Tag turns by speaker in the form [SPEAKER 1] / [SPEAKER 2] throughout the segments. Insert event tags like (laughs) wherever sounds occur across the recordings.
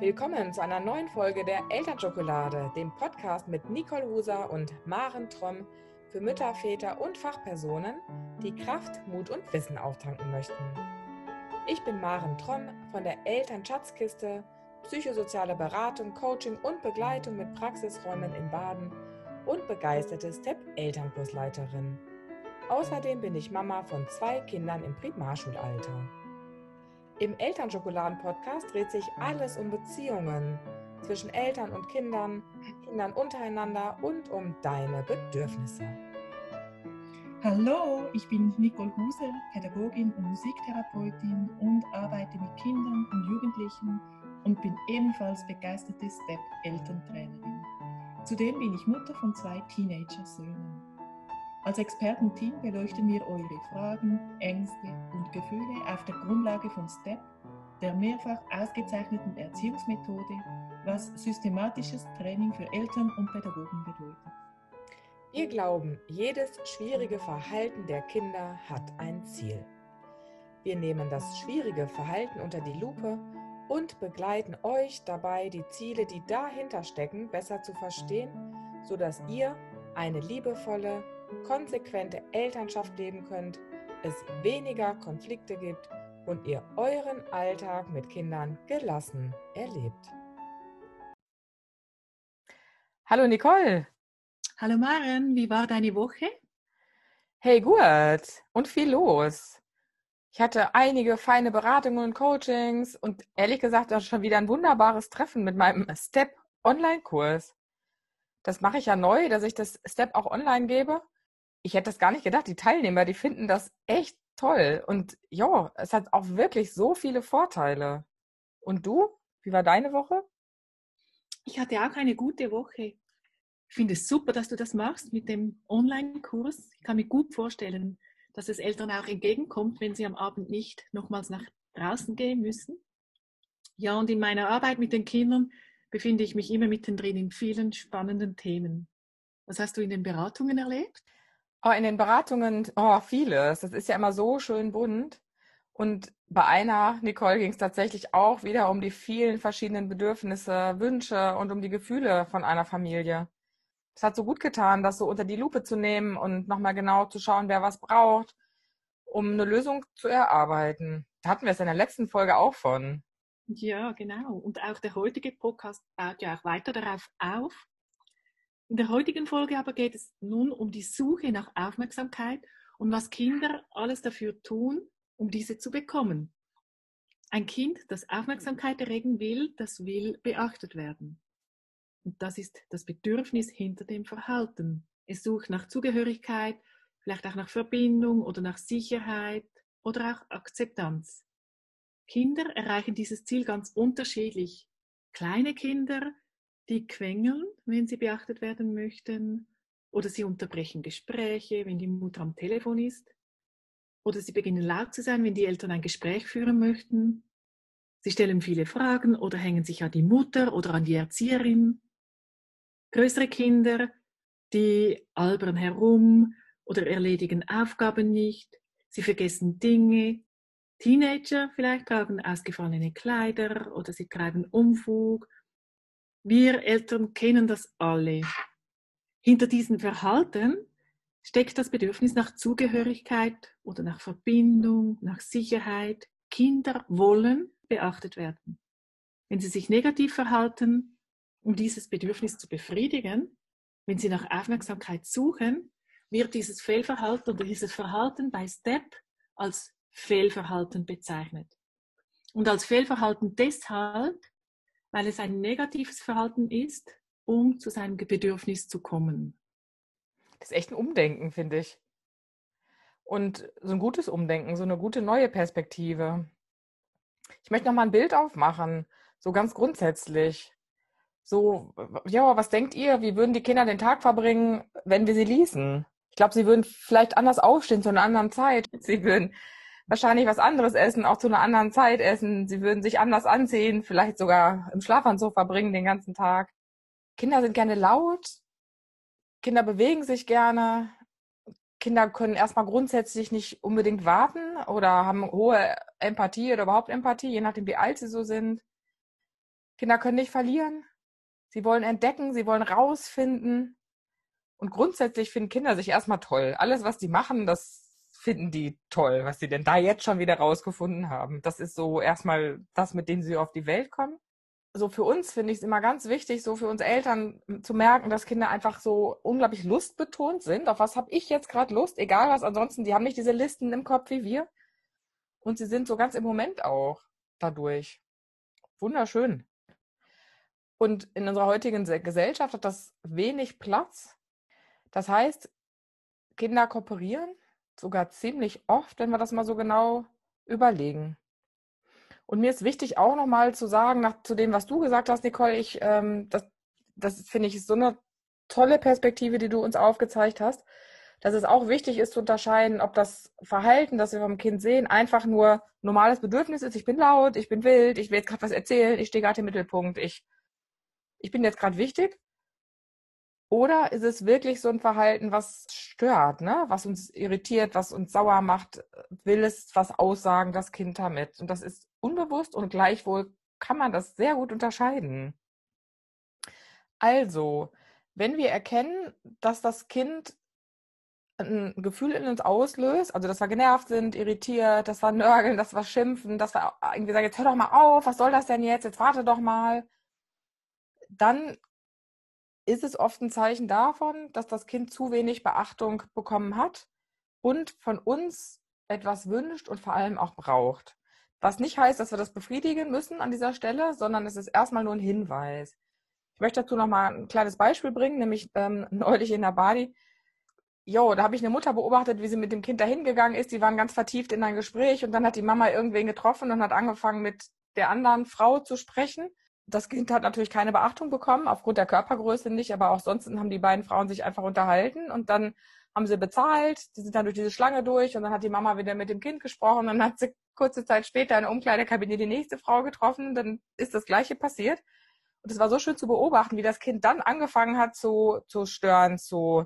[SPEAKER 1] Willkommen zu einer neuen Folge der Elternschokolade, dem Podcast mit Nicole Huser und Maren Tromm für Mütter, Väter und Fachpersonen, die Kraft, Mut und Wissen auftanken möchten. Ich bin Maren Tromm von der Elternschatzkiste, psychosoziale Beratung, Coaching und Begleitung mit Praxisräumen in Baden und begeisterte Step-Elternkursleiterin. Außerdem bin ich Mama von zwei Kindern im Primarschulalter. Im Elternschokoladen-Podcast dreht sich alles um Beziehungen zwischen Eltern und Kindern, Kindern untereinander und um deine Bedürfnisse.
[SPEAKER 2] Hallo, ich bin Nicole Huse, Pädagogin und Musiktherapeutin und arbeite mit Kindern und Jugendlichen und bin ebenfalls begeisterte Step-Elterntrainerin. Zudem bin ich Mutter von zwei Teenager-Söhnen. Als Expertenteam beleuchten wir eure Fragen, Ängste und Gefühle auf der Grundlage von STEP, der mehrfach ausgezeichneten Erziehungsmethode, was systematisches Training für Eltern und Pädagogen bedeutet.
[SPEAKER 1] Wir glauben, jedes schwierige Verhalten der Kinder hat ein Ziel. Wir nehmen das schwierige Verhalten unter die Lupe und begleiten euch dabei, die Ziele, die dahinter stecken, besser zu verstehen, sodass ihr eine liebevolle, konsequente Elternschaft leben könnt, es weniger Konflikte gibt und ihr euren Alltag mit Kindern gelassen erlebt. Hallo Nicole.
[SPEAKER 2] Hallo Maren, wie war deine Woche?
[SPEAKER 1] Hey, gut. Und viel los. Ich hatte einige feine Beratungen und Coachings und ehrlich gesagt auch schon wieder ein wunderbares Treffen mit meinem Step Online-Kurs. Das mache ich ja neu, dass ich das Step auch online gebe ich hätte das gar nicht gedacht. Die Teilnehmer, die finden das echt toll. Und ja, es hat auch wirklich so viele Vorteile. Und du? Wie war deine Woche?
[SPEAKER 2] Ich hatte auch eine gute Woche. Ich finde es super, dass du das machst mit dem Online-Kurs. Ich kann mir gut vorstellen, dass es Eltern auch entgegenkommt, wenn sie am Abend nicht nochmals nach draußen gehen müssen. Ja, und in meiner Arbeit mit den Kindern befinde ich mich immer mittendrin in vielen spannenden Themen. Was hast du in den Beratungen erlebt?
[SPEAKER 1] Oh, in den Beratungen, oh, vieles. Das ist ja immer so schön bunt. Und bei einer, Nicole, ging es tatsächlich auch wieder um die vielen verschiedenen Bedürfnisse, Wünsche und um die Gefühle von einer Familie. Es hat so gut getan, das so unter die Lupe zu nehmen und nochmal genau zu schauen, wer was braucht, um eine Lösung zu erarbeiten. Da hatten wir es in der letzten Folge auch von.
[SPEAKER 2] Ja, genau. Und auch der heutige Podcast baut ja auch weiter darauf auf. In der heutigen Folge aber geht es nun um die Suche nach Aufmerksamkeit und was Kinder alles dafür tun, um diese zu bekommen. Ein Kind, das Aufmerksamkeit erregen will, das will beachtet werden. Und das ist das Bedürfnis hinter dem Verhalten. Es sucht nach Zugehörigkeit, vielleicht auch nach Verbindung oder nach Sicherheit oder auch Akzeptanz. Kinder erreichen dieses Ziel ganz unterschiedlich. Kleine Kinder die quengeln, wenn sie beachtet werden möchten, oder sie unterbrechen Gespräche, wenn die Mutter am Telefon ist, oder sie beginnen laut zu sein, wenn die Eltern ein Gespräch führen möchten. Sie stellen viele Fragen oder hängen sich an die Mutter oder an die Erzieherin. Größere Kinder, die albern herum oder erledigen Aufgaben nicht. Sie vergessen Dinge. Teenager vielleicht tragen ausgefallene Kleider oder sie treiben Umfug wir Eltern kennen das alle. Hinter diesem Verhalten steckt das Bedürfnis nach Zugehörigkeit oder nach Verbindung, nach Sicherheit. Kinder wollen beachtet werden. Wenn sie sich negativ verhalten, um dieses Bedürfnis zu befriedigen, wenn sie nach Aufmerksamkeit suchen, wird dieses Fehlverhalten oder dieses Verhalten bei STEP als Fehlverhalten bezeichnet. Und als Fehlverhalten deshalb, weil es ein negatives Verhalten ist, um zu seinem Bedürfnis zu kommen.
[SPEAKER 1] Das ist echt ein Umdenken, finde ich. Und so ein gutes Umdenken, so eine gute neue Perspektive. Ich möchte noch mal ein Bild aufmachen, so ganz grundsätzlich. So, ja, was denkt ihr, wie würden die Kinder den Tag verbringen, wenn wir sie ließen? Ich glaube, sie würden vielleicht anders aufstehen zu einer anderen Zeit. Sie würden wahrscheinlich was anderes essen, auch zu einer anderen Zeit essen. Sie würden sich anders anziehen, vielleicht sogar im Schlafanzug verbringen den ganzen Tag. Kinder sind gerne laut. Kinder bewegen sich gerne. Kinder können erstmal grundsätzlich nicht unbedingt warten oder haben hohe Empathie oder überhaupt Empathie, je nachdem, wie alt sie so sind. Kinder können nicht verlieren. Sie wollen entdecken, sie wollen rausfinden. Und grundsätzlich finden Kinder sich erstmal toll. Alles, was die machen, das finden die toll, was sie denn da jetzt schon wieder rausgefunden haben. Das ist so erstmal das, mit dem sie auf die Welt kommen. So für uns finde ich es immer ganz wichtig, so für uns Eltern zu merken, dass Kinder einfach so unglaublich lustbetont sind. Auf was habe ich jetzt gerade Lust? Egal was ansonsten, die haben nicht diese Listen im Kopf wie wir. Und sie sind so ganz im Moment auch dadurch. Wunderschön. Und in unserer heutigen Gesellschaft hat das wenig Platz. Das heißt, Kinder kooperieren sogar ziemlich oft, wenn wir das mal so genau überlegen. Und mir ist wichtig auch nochmal zu sagen, nach, zu dem, was du gesagt hast, Nicole, ich, ähm, das, das finde ich so eine tolle Perspektive, die du uns aufgezeigt hast, dass es auch wichtig ist zu unterscheiden, ob das Verhalten, das wir vom Kind sehen, einfach nur normales Bedürfnis ist, ich bin laut, ich bin wild, ich will jetzt gerade was erzählen, ich stehe gerade im Mittelpunkt, ich, ich bin jetzt gerade wichtig, oder ist es wirklich so ein Verhalten, was stört, ne? was uns irritiert, was uns sauer macht? Will es was aussagen, das Kind damit? Und das ist unbewusst und gleichwohl kann man das sehr gut unterscheiden. Also, wenn wir erkennen, dass das Kind ein Gefühl in uns auslöst, also dass wir genervt sind, irritiert, dass wir nörgeln, dass wir schimpfen, dass wir irgendwie sagen, jetzt hör doch mal auf, was soll das denn jetzt, jetzt warte doch mal, dann ist es oft ein Zeichen davon, dass das Kind zu wenig Beachtung bekommen hat und von uns etwas wünscht und vor allem auch braucht. Was nicht heißt, dass wir das befriedigen müssen an dieser Stelle, sondern es ist erstmal nur ein Hinweis. Ich möchte dazu noch mal ein kleines Beispiel bringen, nämlich ähm, (laughs) neulich in der Badi. Jo, da habe ich eine Mutter beobachtet, wie sie mit dem Kind dahin gegangen ist. Die waren ganz vertieft in ein Gespräch und dann hat die Mama irgendwen getroffen und hat angefangen mit der anderen Frau zu sprechen das Kind hat natürlich keine Beachtung bekommen, aufgrund der Körpergröße nicht, aber auch sonst haben die beiden Frauen sich einfach unterhalten und dann haben sie bezahlt, die sind dann durch diese Schlange durch und dann hat die Mama wieder mit dem Kind gesprochen, dann hat sie kurze Zeit später in der Umkleidekabine die nächste Frau getroffen, dann ist das Gleiche passiert. Und es war so schön zu beobachten, wie das Kind dann angefangen hat zu, zu stören, zu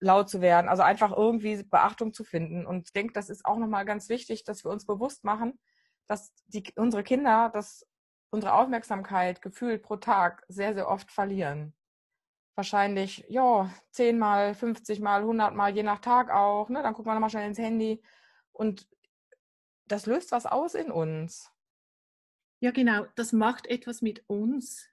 [SPEAKER 1] laut zu werden, also einfach irgendwie Beachtung zu finden. Und ich denke, das ist auch nochmal ganz wichtig, dass wir uns bewusst machen, dass die, unsere Kinder das unsere Aufmerksamkeit gefühlt pro Tag sehr, sehr oft verlieren. Wahrscheinlich, ja, zehnmal, 50 mal, 100 mal, je nach Tag auch. Ne? Dann guckt man nochmal schnell ins Handy. Und das löst was aus in uns.
[SPEAKER 2] Ja, genau. Das macht etwas mit uns,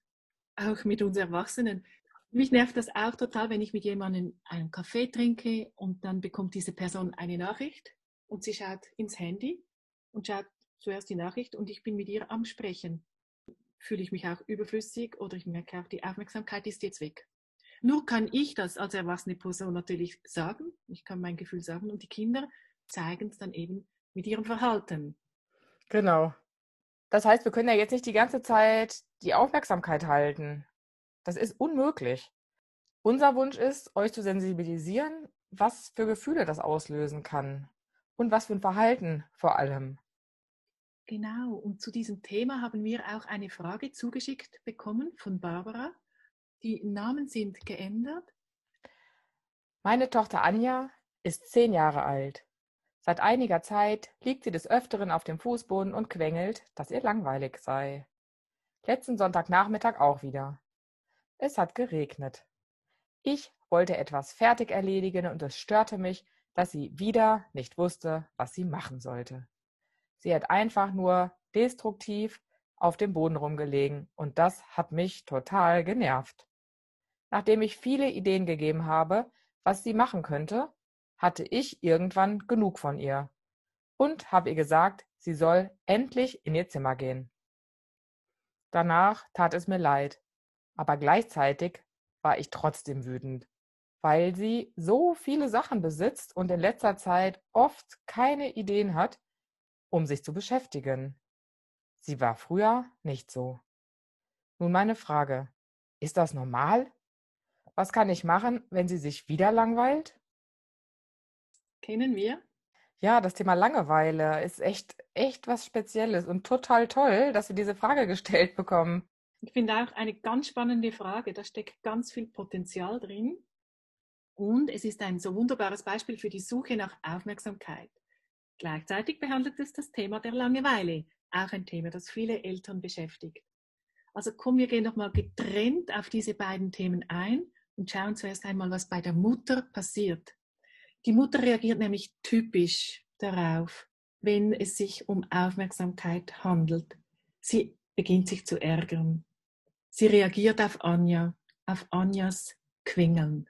[SPEAKER 2] auch mit uns Erwachsenen. Mich nervt das auch total, wenn ich mit jemandem einen Kaffee trinke und dann bekommt diese Person eine Nachricht und sie schaut ins Handy und schaut zuerst die Nachricht und ich bin mit ihr am Sprechen fühle ich mich auch überflüssig oder ich merke auch, die Aufmerksamkeit ist jetzt weg. Nur kann ich das als erwachsene Person natürlich sagen, ich kann mein Gefühl sagen und die Kinder zeigen es dann eben mit ihrem Verhalten.
[SPEAKER 1] Genau. Das heißt, wir können ja jetzt nicht die ganze Zeit die Aufmerksamkeit halten. Das ist unmöglich. Unser Wunsch ist, euch zu sensibilisieren, was für Gefühle das auslösen kann und was für ein Verhalten vor allem.
[SPEAKER 2] Genau, und zu diesem Thema haben wir auch eine Frage zugeschickt bekommen von Barbara. Die Namen sind geändert.
[SPEAKER 1] Meine Tochter Anja ist zehn Jahre alt. Seit einiger Zeit liegt sie des Öfteren auf dem Fußboden und quengelt, dass ihr langweilig sei. Letzten Sonntagnachmittag auch wieder. Es hat geregnet. Ich wollte etwas fertig erledigen und es störte mich, dass sie wieder nicht wusste, was sie machen sollte. Sie hat einfach nur destruktiv auf dem Boden rumgelegen und das hat mich total genervt. Nachdem ich viele Ideen gegeben habe, was sie machen könnte, hatte ich irgendwann genug von ihr und habe ihr gesagt, sie soll endlich in ihr Zimmer gehen. Danach tat es mir leid, aber gleichzeitig war ich trotzdem wütend, weil sie so viele Sachen besitzt und in letzter Zeit oft keine Ideen hat, um sich zu beschäftigen. Sie war früher nicht so. Nun meine Frage, ist das normal? Was kann ich machen, wenn sie sich wieder langweilt?
[SPEAKER 2] Kennen wir?
[SPEAKER 1] Ja, das Thema Langeweile ist echt, echt was Spezielles und total toll, dass wir diese Frage gestellt bekommen.
[SPEAKER 2] Ich finde auch eine ganz spannende Frage. Da steckt ganz viel Potenzial drin. Und es ist ein so wunderbares Beispiel für die Suche nach Aufmerksamkeit. Gleichzeitig behandelt es das Thema der Langeweile, auch ein Thema, das viele Eltern beschäftigt. Also komm, wir gehen nochmal getrennt auf diese beiden Themen ein und schauen zuerst einmal, was bei der Mutter passiert. Die Mutter reagiert nämlich typisch darauf, wenn es sich um Aufmerksamkeit handelt. Sie beginnt sich zu ärgern. Sie reagiert auf Anja, auf Anjas Quengeln.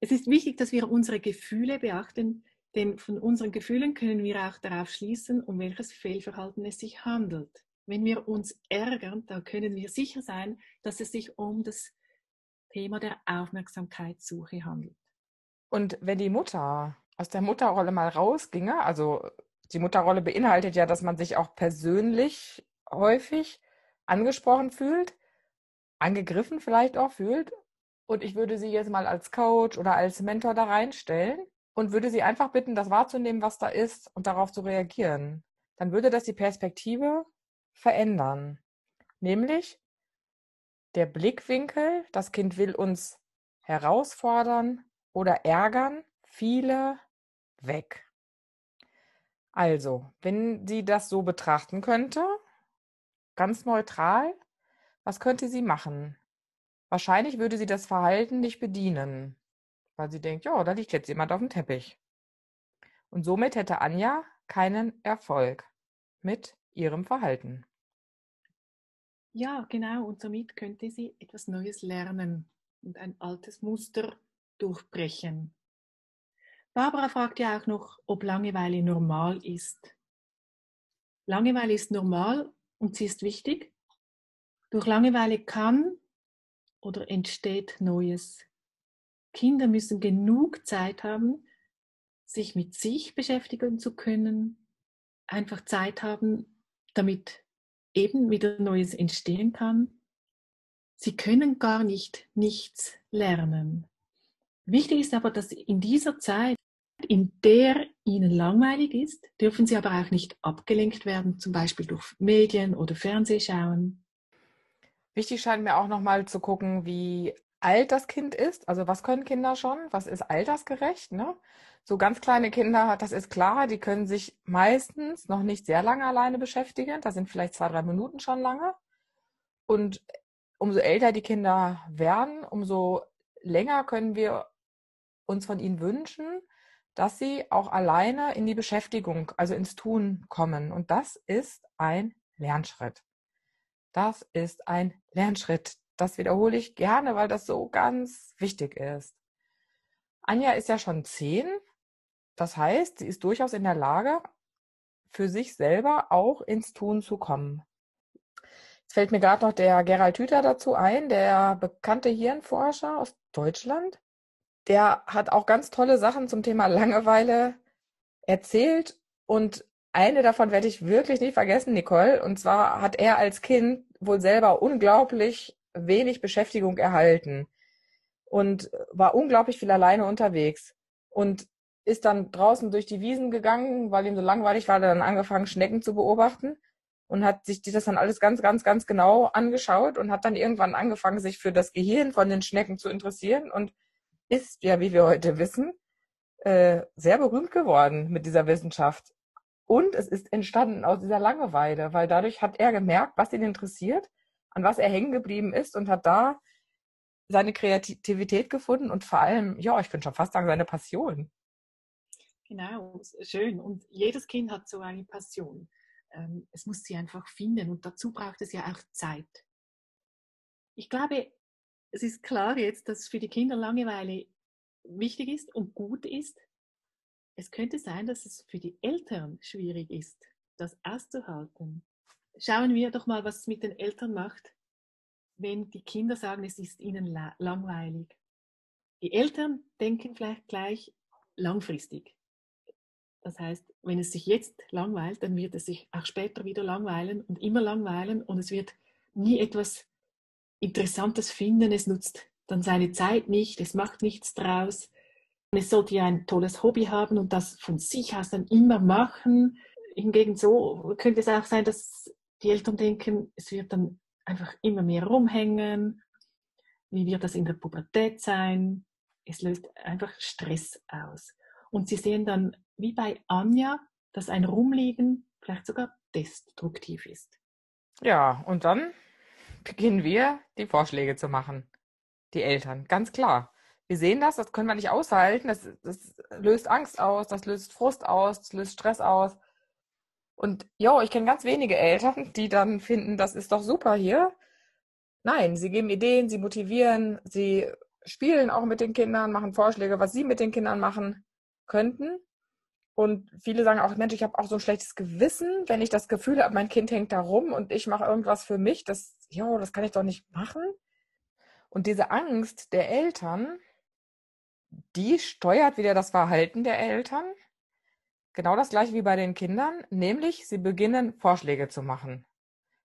[SPEAKER 2] Es ist wichtig, dass wir unsere Gefühle beachten, denn von unseren Gefühlen können wir auch darauf schließen, um welches Fehlverhalten es sich handelt. Wenn wir uns ärgern, dann können wir sicher sein, dass es sich um das Thema der Aufmerksamkeitssuche handelt.
[SPEAKER 1] Und wenn die Mutter aus der Mutterrolle mal rausginge, also die Mutterrolle beinhaltet ja, dass man sich auch persönlich häufig angesprochen fühlt, angegriffen vielleicht auch fühlt. Und ich würde sie jetzt mal als Coach oder als Mentor da reinstellen und würde sie einfach bitten, das wahrzunehmen, was da ist und darauf zu reagieren. Dann würde das die Perspektive verändern. Nämlich der Blickwinkel, das Kind will uns herausfordern oder ärgern, viele weg. Also, wenn sie das so betrachten könnte, ganz neutral, was könnte sie machen? Wahrscheinlich würde sie das Verhalten nicht bedienen, weil sie denkt, ja, da liegt jetzt jemand auf dem Teppich. Und somit hätte Anja keinen Erfolg mit ihrem Verhalten.
[SPEAKER 2] Ja, genau. Und somit könnte sie etwas Neues lernen und ein altes Muster durchbrechen. Barbara fragt ja auch noch, ob Langeweile normal ist. Langeweile ist normal und sie ist wichtig. Durch Langeweile kann oder entsteht Neues. Kinder müssen genug Zeit haben, sich mit sich beschäftigen zu können, einfach Zeit haben, damit eben wieder Neues entstehen kann. Sie können gar nicht nichts lernen. Wichtig ist aber, dass in dieser Zeit in der ihnen langweilig ist, dürfen sie aber auch nicht abgelenkt werden, zum Beispiel durch Medien oder Fernsehschauen.
[SPEAKER 1] Wichtig scheint mir auch nochmal zu gucken, wie alt das Kind ist. Also was können Kinder schon? Was ist altersgerecht? Ne? So ganz kleine Kinder, das ist klar, die können sich meistens noch nicht sehr lange alleine beschäftigen. Da sind vielleicht zwei, drei Minuten schon lange. Und umso älter die Kinder werden, umso länger können wir uns von ihnen wünschen, dass sie auch alleine in die Beschäftigung, also ins Tun kommen. Und das ist ein Lernschritt. Das ist ein Lernschritt. Das wiederhole ich gerne, weil das so ganz wichtig ist. Anja ist ja schon zehn. Das heißt, sie ist durchaus in der Lage, für sich selber auch ins Tun zu kommen. Jetzt fällt mir gerade noch der Gerald Hüther dazu ein, der bekannte Hirnforscher aus Deutschland der hat auch ganz tolle Sachen zum Thema Langeweile erzählt und eine davon werde ich wirklich nicht vergessen, Nicole. Und zwar hat er als Kind wohl selber unglaublich wenig Beschäftigung erhalten und war unglaublich viel alleine unterwegs und ist dann draußen durch die Wiesen gegangen, weil ihm so langweilig war, dann angefangen, Schnecken zu beobachten und hat sich das dann alles ganz, ganz, ganz genau angeschaut und hat dann irgendwann angefangen, sich für das Gehirn von den Schnecken zu interessieren und ist ja, wie wir heute wissen, äh, sehr berühmt geworden mit dieser Wissenschaft. Und es ist entstanden aus dieser Langeweile, weil dadurch hat er gemerkt, was ihn interessiert, an was er hängen geblieben ist und hat da seine Kreativität gefunden und vor allem, ja, ich könnte schon fast sagen, seine Passion.
[SPEAKER 2] Genau, schön. Und jedes Kind hat so eine Passion. Ähm, es muss sie einfach finden und dazu braucht es ja auch Zeit. Ich glaube, es ist klar jetzt, dass für die Kinder Langeweile wichtig ist und gut ist. Es könnte sein, dass es für die Eltern schwierig ist, das auszuhalten. Schauen wir doch mal, was es mit den Eltern macht, wenn die Kinder sagen, es ist ihnen langweilig. Die Eltern denken vielleicht gleich langfristig. Das heißt, wenn es sich jetzt langweilt, dann wird es sich auch später wieder langweilen und immer langweilen und es wird nie etwas Interessantes finden, es nutzt dann seine Zeit nicht, es macht nichts draus. Es sollte ja ein tolles Hobby haben und das von sich aus dann immer machen. Hingegen so könnte es auch sein, dass die Eltern denken, es wird dann einfach immer mehr rumhängen. Wie wird das in der Pubertät sein? Es löst einfach Stress aus. Und sie sehen dann, wie bei Anja, dass ein Rumliegen vielleicht sogar destruktiv ist.
[SPEAKER 1] Ja, und dann beginnen wir, die Vorschläge zu machen. Die Eltern, ganz klar. Wir sehen das, das können wir nicht aushalten, das, das löst Angst aus, das löst Frust aus, das löst Stress aus. Und ja, ich kenne ganz wenige Eltern, die dann finden, das ist doch super hier. Nein, sie geben Ideen, sie motivieren, sie spielen auch mit den Kindern, machen Vorschläge, was sie mit den Kindern machen könnten. Und viele sagen auch, Mensch, ich habe auch so ein schlechtes Gewissen, wenn ich das Gefühl habe, mein Kind hängt da rum und ich mache irgendwas für mich. Das, ja, das kann ich doch nicht machen. Und diese Angst der Eltern, die steuert wieder das Verhalten der Eltern. Genau das gleiche wie bei den Kindern, nämlich sie beginnen Vorschläge zu machen.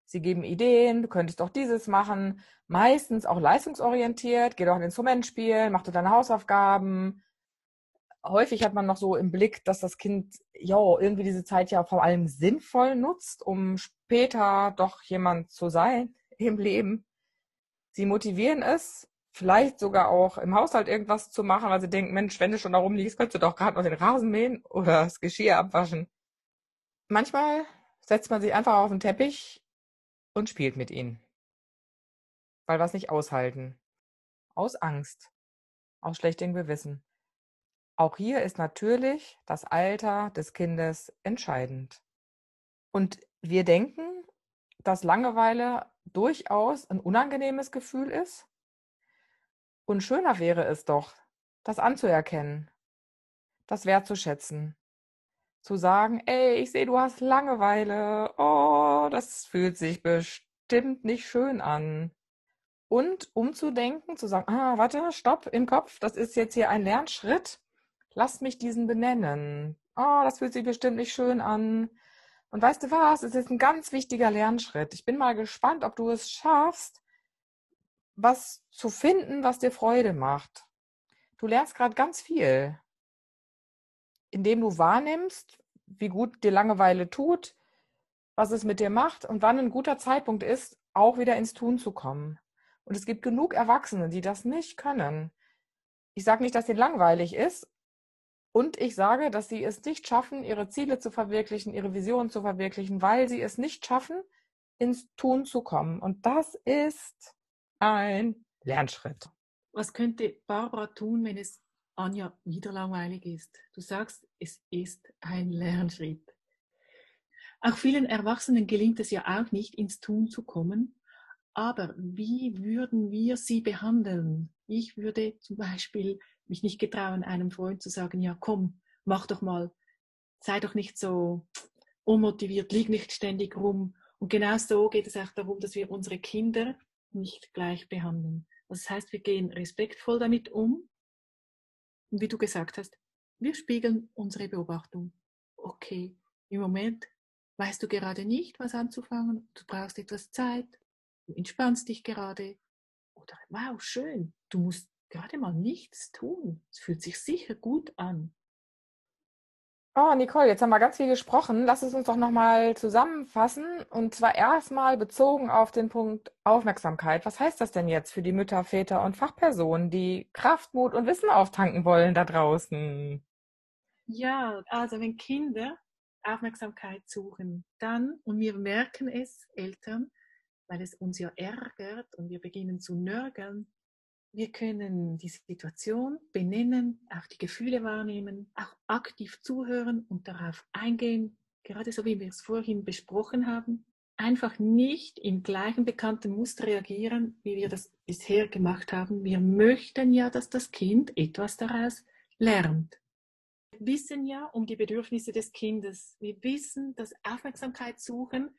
[SPEAKER 1] Sie geben Ideen, du könntest doch dieses machen, meistens auch leistungsorientiert, geh doch ein Instrument spielen, mach doch deine Hausaufgaben, häufig hat man noch so im Blick, dass das Kind ja irgendwie diese Zeit ja vor allem sinnvoll nutzt, um später doch jemand zu sein (laughs) im Leben. Sie motivieren es, vielleicht sogar auch im Haushalt irgendwas zu machen, weil sie denken, Mensch, wenn du schon da rumliegst, könntest du doch gerade noch den Rasen mähen oder das Geschirr abwaschen. Manchmal setzt man sich einfach auf den Teppich und spielt mit ihnen. Weil wir es nicht aushalten. Aus Angst. Aus schlechtem Gewissen. Auch hier ist natürlich das Alter des Kindes entscheidend. Und wir denken, dass Langeweile durchaus ein unangenehmes Gefühl ist. Und schöner wäre es doch, das anzuerkennen, das wertzuschätzen, zu sagen, ey, ich sehe, du hast Langeweile, oh, das fühlt sich bestimmt nicht schön an. Und umzudenken, zu sagen, ah, warte, stopp im Kopf, das ist jetzt hier ein Lernschritt Lass mich diesen benennen. Oh, das fühlt sich bestimmt nicht schön an. Und weißt du was? Es ist ein ganz wichtiger Lernschritt. Ich bin mal gespannt, ob du es schaffst, was zu finden, was dir Freude macht. Du lernst gerade ganz viel, indem du wahrnimmst, wie gut dir Langeweile tut, was es mit dir macht und wann ein guter Zeitpunkt ist, auch wieder ins Tun zu kommen. Und es gibt genug Erwachsene, die das nicht können. Ich sage nicht, dass dir langweilig ist, und ich sage, dass sie es nicht schaffen, ihre Ziele zu verwirklichen, ihre Visionen zu verwirklichen, weil sie es nicht schaffen, ins Tun zu kommen. Und das ist ein Lernschritt.
[SPEAKER 2] Was könnte Barbara tun, wenn es Anja wieder langweilig ist? Du sagst, es ist ein Lernschritt. Auch vielen Erwachsenen gelingt es ja auch nicht, ins Tun zu kommen. Aber wie würden wir sie behandeln? Ich würde zum Beispiel mich nicht getrauen, einem Freund zu sagen, ja komm, mach doch mal, sei doch nicht so unmotiviert, lieg nicht ständig rum. Und genau so geht es auch darum, dass wir unsere Kinder nicht gleich behandeln. Das heißt, wir gehen respektvoll damit um. Und wie du gesagt hast, wir spiegeln unsere Beobachtung. Okay, im Moment weißt du gerade nicht, was anzufangen, du brauchst etwas Zeit, du entspannst dich gerade. Oder wow, schön, du musst gerade mal nichts tun. Es fühlt sich sicher gut an.
[SPEAKER 1] Oh, Nicole, jetzt haben wir ganz viel gesprochen. Lass es uns doch nochmal zusammenfassen. Und zwar erstmal bezogen auf den Punkt Aufmerksamkeit. Was heißt das denn jetzt für die Mütter, Väter und Fachpersonen, die Kraft, Mut und Wissen auftanken wollen da draußen?
[SPEAKER 2] Ja, also wenn Kinder Aufmerksamkeit suchen, dann, und wir merken es, Eltern, weil es uns ja ärgert und wir beginnen zu nörgeln, wir können die Situation benennen, auch die Gefühle wahrnehmen, auch aktiv zuhören und darauf eingehen, gerade so wie wir es vorhin besprochen haben. Einfach nicht im gleichen bekannten Muster reagieren, wie wir das bisher gemacht haben. Wir möchten ja, dass das Kind etwas daraus lernt. Wir wissen ja um die Bedürfnisse des Kindes. Wir wissen, dass Aufmerksamkeit suchen,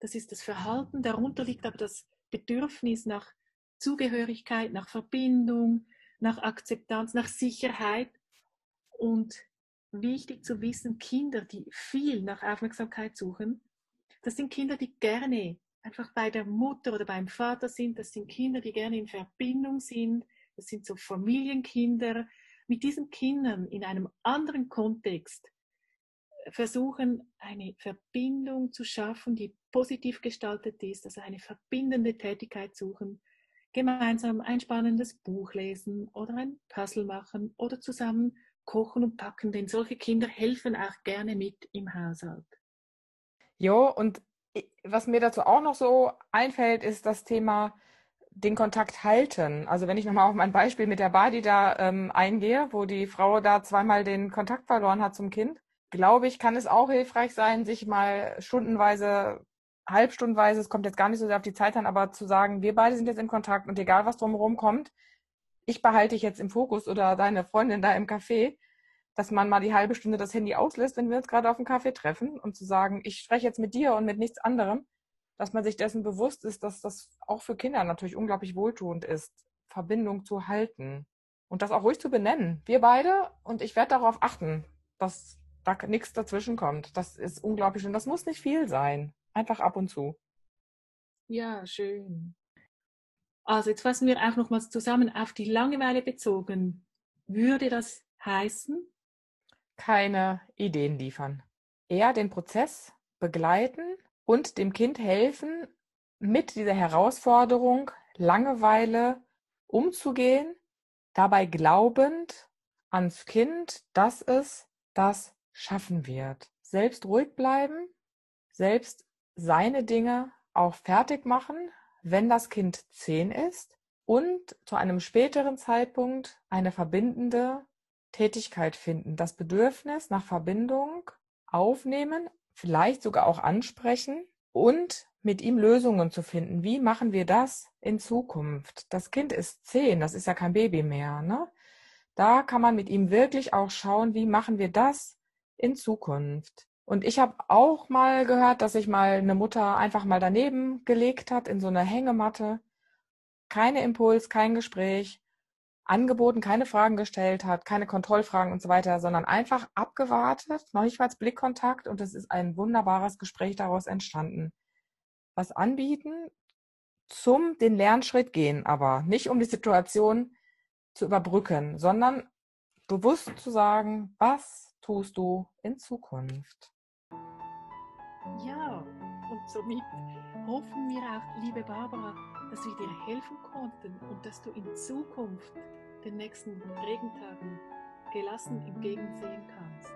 [SPEAKER 2] das ist das Verhalten, darunter liegt aber das Bedürfnis nach Zugehörigkeit, nach Verbindung, nach Akzeptanz, nach Sicherheit. Und wichtig zu wissen, Kinder, die viel nach Aufmerksamkeit suchen, das sind Kinder, die gerne einfach bei der Mutter oder beim Vater sind. Das sind Kinder, die gerne in Verbindung sind. Das sind so Familienkinder. Mit diesen Kindern in einem anderen Kontext versuchen, eine Verbindung zu schaffen, die positiv gestaltet ist, also eine verbindende Tätigkeit suchen, gemeinsam ein spannendes Buch lesen oder ein Puzzle machen oder zusammen kochen und packen, denn solche Kinder helfen auch gerne mit im Haushalt.
[SPEAKER 1] Jo, und was mir dazu auch noch so einfällt, ist das Thema den Kontakt halten. Also wenn ich nochmal auf mein Beispiel mit der Badi da ähm, eingehe, wo die Frau da zweimal den Kontakt verloren hat zum Kind, glaube ich, kann es auch hilfreich sein, sich mal stundenweise, halbstundenweise, es kommt jetzt gar nicht so sehr auf die Zeit an, aber zu sagen, wir beide sind jetzt in Kontakt und egal was drumherum kommt, ich behalte dich jetzt im Fokus oder deine Freundin da im Café, dass man mal die halbe Stunde das Handy auslässt, wenn wir uns gerade auf dem Kaffee treffen und zu sagen, ich spreche jetzt mit dir und mit nichts anderem, dass man sich dessen bewusst ist, dass das auch für Kinder natürlich unglaublich wohltuend ist, Verbindung zu halten und das auch ruhig zu benennen. Wir beide und ich werde darauf achten, dass da nichts dazwischen kommt. Das ist unglaublich und das muss nicht viel sein. Einfach ab und zu.
[SPEAKER 2] Ja, schön. Also jetzt fassen wir auch nochmals zusammen auf die Langeweile bezogen. Würde das heißen?
[SPEAKER 1] Keine Ideen liefern. Eher den Prozess begleiten und dem Kind helfen, mit dieser Herausforderung Langeweile umzugehen, dabei glaubend ans Kind, dass es das schaffen wird. Selbst ruhig bleiben, selbst seine Dinge auch fertig machen, wenn das Kind zehn ist und zu einem späteren Zeitpunkt eine verbindende Tätigkeit finden, das Bedürfnis nach Verbindung aufnehmen, vielleicht sogar auch ansprechen und mit ihm Lösungen zu finden. Wie machen wir das in Zukunft? Das Kind ist zehn, das ist ja kein Baby mehr. Ne? Da kann man mit ihm wirklich auch schauen, wie machen wir das in Zukunft. Und ich habe auch mal gehört, dass sich mal eine Mutter einfach mal daneben gelegt hat in so eine Hängematte. Keine Impuls, kein Gespräch, angeboten, keine Fragen gestellt hat, keine Kontrollfragen und so weiter, sondern einfach abgewartet, noch nicht mal Blickkontakt und es ist ein wunderbares Gespräch daraus entstanden. Was anbieten, zum den Lernschritt gehen, aber nicht um die Situation zu überbrücken, sondern bewusst zu sagen, was tust du in Zukunft?
[SPEAKER 2] Ja, und somit hoffen wir auch, liebe Barbara, dass wir dir helfen konnten und dass du in Zukunft den nächsten Regentagen gelassen entgegensehen kannst.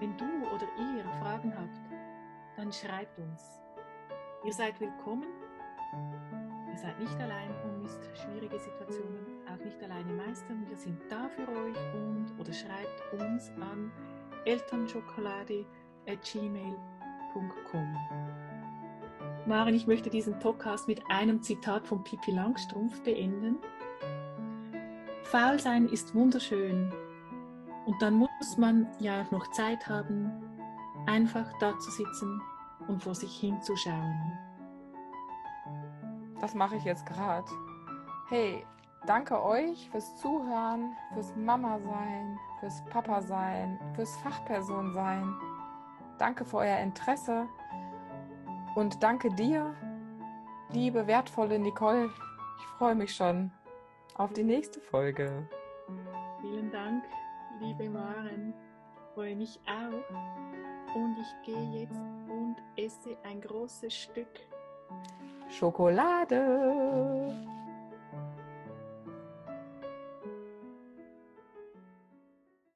[SPEAKER 2] Wenn du oder ihr Fragen habt, dann schreibt uns. Ihr seid willkommen. Ihr seid nicht allein und müsst schwierige Situationen auch nicht alleine meistern. Wir sind da für euch und oder schreibt uns an elternschokolade.gmail.com. Maren, ich möchte diesen Podcast mit einem Zitat von Pippi Langstrumpf beenden. Faul sein ist wunderschön. Und dann muss man ja auch noch Zeit haben, einfach da zu sitzen und vor sich hinzuschauen.
[SPEAKER 1] Das mache ich jetzt gerade. Hey, danke euch fürs Zuhören, fürs Mama sein, fürs Papa sein, fürs Fachperson sein. Danke für euer Interesse und danke dir, liebe wertvolle Nicole. Ich freue mich schon auf die nächste Folge.
[SPEAKER 2] Vielen Dank, liebe Maren. Ich freue mich auch. Und ich gehe jetzt und esse ein großes Stück
[SPEAKER 1] Schokolade.